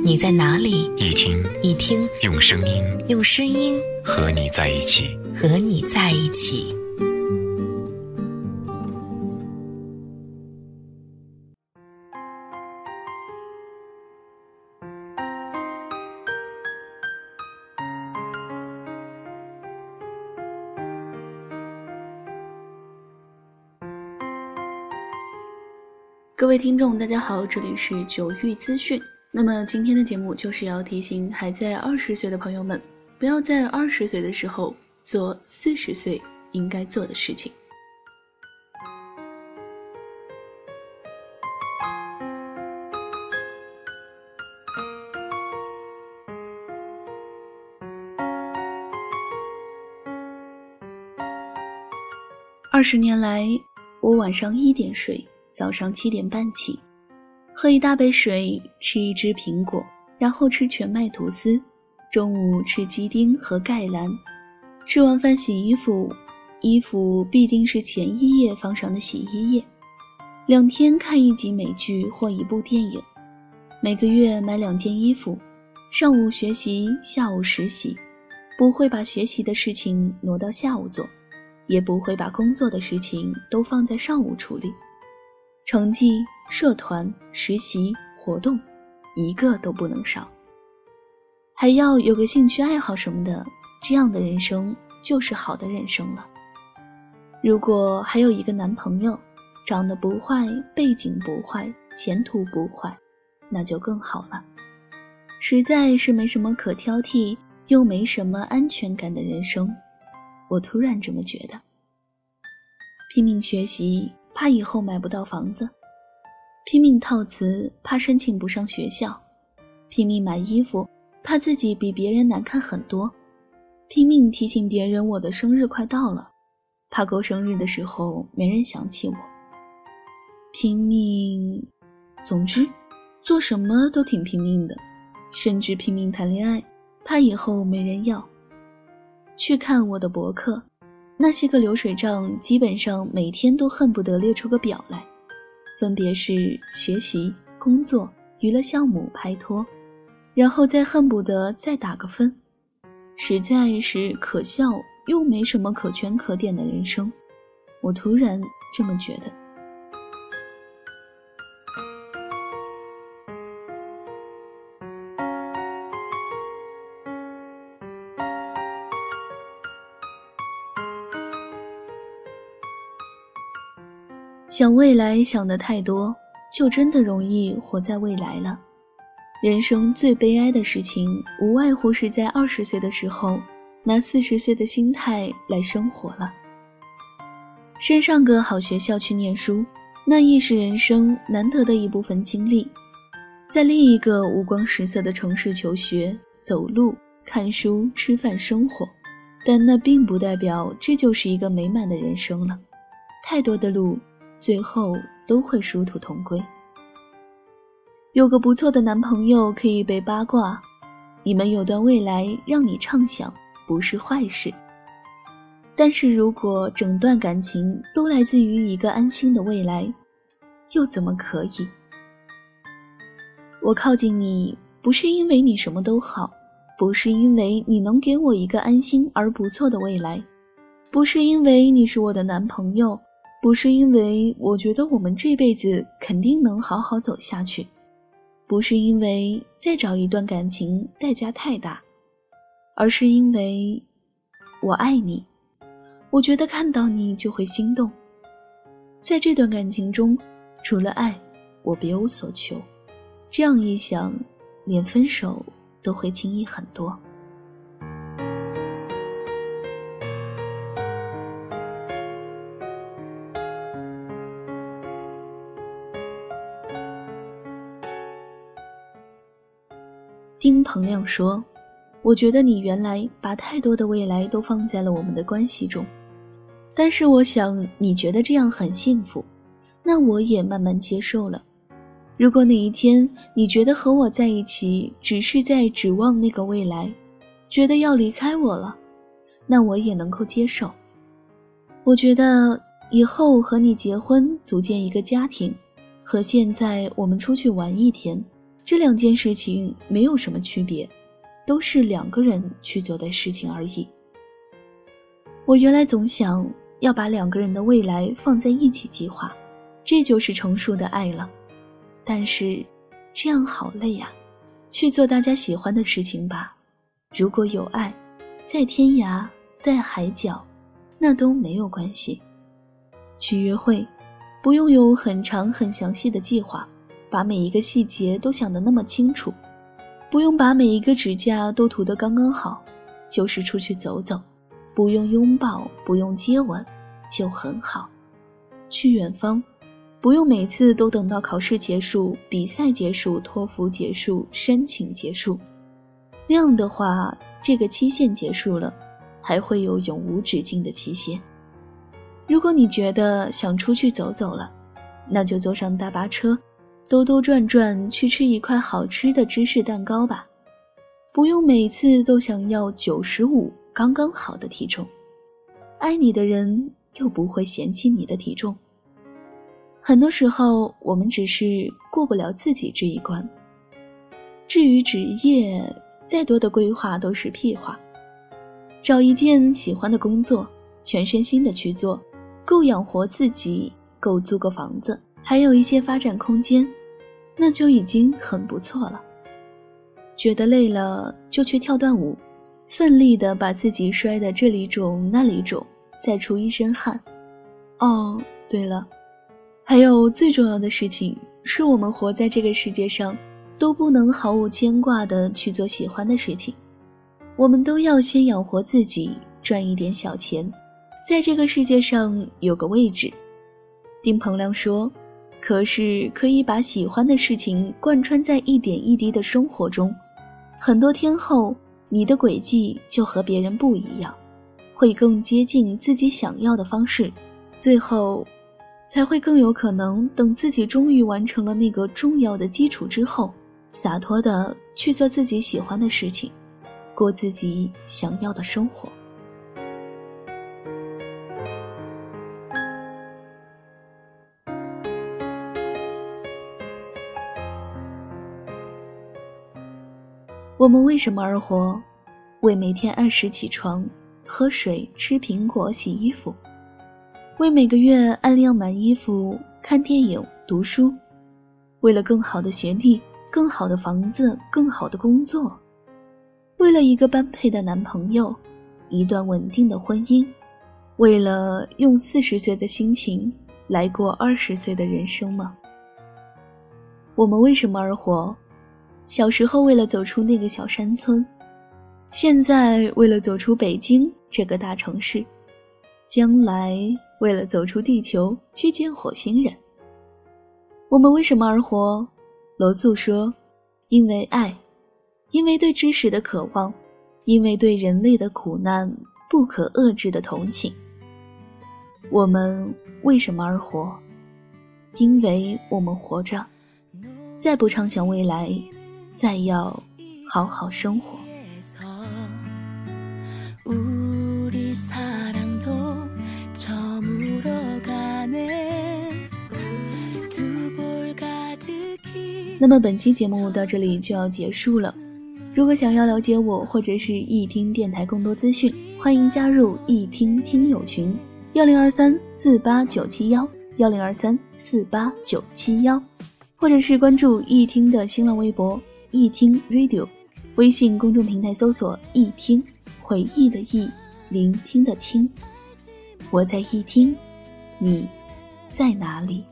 你在哪里，一听一听，用声音，用声音和你在一起，和你在一起。各位听众，大家好，这里是九域资讯。那么今天的节目就是要提醒还在二十岁的朋友们，不要在二十岁的时候做四十岁应该做的事情。二十年来，我晚上一点睡。早上七点半起，喝一大杯水，吃一只苹果，然后吃全麦吐司。中午吃鸡丁和盖兰。吃完饭洗衣服，衣服必定是前一夜放上的洗衣液。两天看一集美剧或一部电影。每个月买两件衣服。上午学习，下午实习。不会把学习的事情挪到下午做，也不会把工作的事情都放在上午处理。成绩、社团、实习、活动，一个都不能少。还要有个兴趣爱好什么的，这样的人生就是好的人生了。如果还有一个男朋友，长得不坏，背景不坏，前途不坏，那就更好了。实在是没什么可挑剔，又没什么安全感的人生，我突然这么觉得。拼命学习。怕以后买不到房子，拼命套词；怕申请不上学校，拼命买衣服；怕自己比别人难看很多，拼命提醒别人我的生日快到了，怕过生日的时候没人想起我。拼命，总之，做什么都挺拼命的，甚至拼命谈恋爱，怕以后没人要。去看我的博客。那些个流水账，基本上每天都恨不得列出个表来，分别是学习、工作、娱乐项目、拍拖，然后再恨不得再打个分，实在是可笑又没什么可圈可点的人生，我突然这么觉得。想未来想的太多，就真的容易活在未来了。人生最悲哀的事情，无外乎是在二十岁的时候，拿四十岁的心态来生活了。先上个好学校去念书，那亦是人生难得的一部分经历；在另一个五光十色的城市求学、走路、看书、吃饭、生活，但那并不代表这就是一个美满的人生了。太多的路。最后都会殊途同归。有个不错的男朋友可以被八卦，你们有段未来让你畅想，不是坏事。但是如果整段感情都来自于一个安心的未来，又怎么可以？我靠近你，不是因为你什么都好，不是因为你能给我一个安心而不错的未来，不是因为你是我的男朋友。不是因为我觉得我们这辈子肯定能好好走下去，不是因为再找一段感情代价太大，而是因为我爱你。我觉得看到你就会心动。在这段感情中，除了爱，我别无所求。这样一想，连分手都会轻易很多。丁鹏亮说：“我觉得你原来把太多的未来都放在了我们的关系中，但是我想你觉得这样很幸福，那我也慢慢接受了。如果哪一天你觉得和我在一起只是在指望那个未来，觉得要离开我了，那我也能够接受。我觉得以后和你结婚组建一个家庭，和现在我们出去玩一天，这两件事情没有什么区别，都是两个人去做的事情而已。我原来总想要把两个人的未来放在一起计划，这就是成熟的爱了。但是，这样好累呀，去做大家喜欢的事情吧。如果有爱，在天涯，在海角，那都没有关系。去约会，不用有很长很详细的计划，把每一个细节都想得那么清楚，不用把每一个指甲都涂得刚刚好，就是出去走走，不用拥抱，不用接吻，就很好。去远方。不用每次都等到考试结束、比赛结束、托福结束、申请结束，那样的话，这个期限结束了，还会有永无止境的期限。如果你觉得想出去走走了，那就坐上大巴车，兜兜转转去吃一块好吃的芝士蛋糕吧。不用每次都想要九十五刚刚好的体重，爱你的人又不会嫌弃你的体重。很多时候，我们只是过不了自己这一关。至于职业，再多的规划都是屁话。找一件喜欢的工作，全身心的去做，够养活自己，够租个房子，还有一些发展空间，那就已经很不错了。觉得累了，就去跳段舞，奋力的把自己摔得这里肿那里肿，再出一身汗。哦，对了。还有最重要的事情，是我们活在这个世界上，都不能毫无牵挂的去做喜欢的事情。我们都要先养活自己，赚一点小钱，在这个世界上有个位置。丁鹏亮说：“可是可以把喜欢的事情贯穿在一点一滴的生活中，很多天后，你的轨迹就和别人不一样，会更接近自己想要的方式，最后。”才会更有可能等自己终于完成了那个重要的基础之后，洒脱的去做自己喜欢的事情，过自己想要的生活。我们为什么而活？为每天按时起床、喝水、吃苹果、洗衣服。为每个月按量买衣服、看电影、读书，为了更好的学历、更好的房子、更好的工作，为了一个般配的男朋友、一段稳定的婚姻，为了用四十岁的心情来过二十岁的人生吗？我们为什么而活？小时候为了走出那个小山村，现在为了走出北京这个大城市，将来。为了走出地球去见火星人，我们为什么而活？罗素说：“因为爱，因为对知识的渴望，因为对人类的苦难不可遏制的同情。”我们为什么而活？因为我们活着，再不畅想未来，再要好好生活。那么本期节目到这里就要结束了。如果想要了解我或者是一听电台更多资讯，欢迎加入一听听友群：幺零二三四八九七幺幺零二三四八九七幺，或者是关注一听的新浪微博一听 Radio，微信公众平台搜索一听，回忆的忆，聆听的听，我在一听，你在哪里？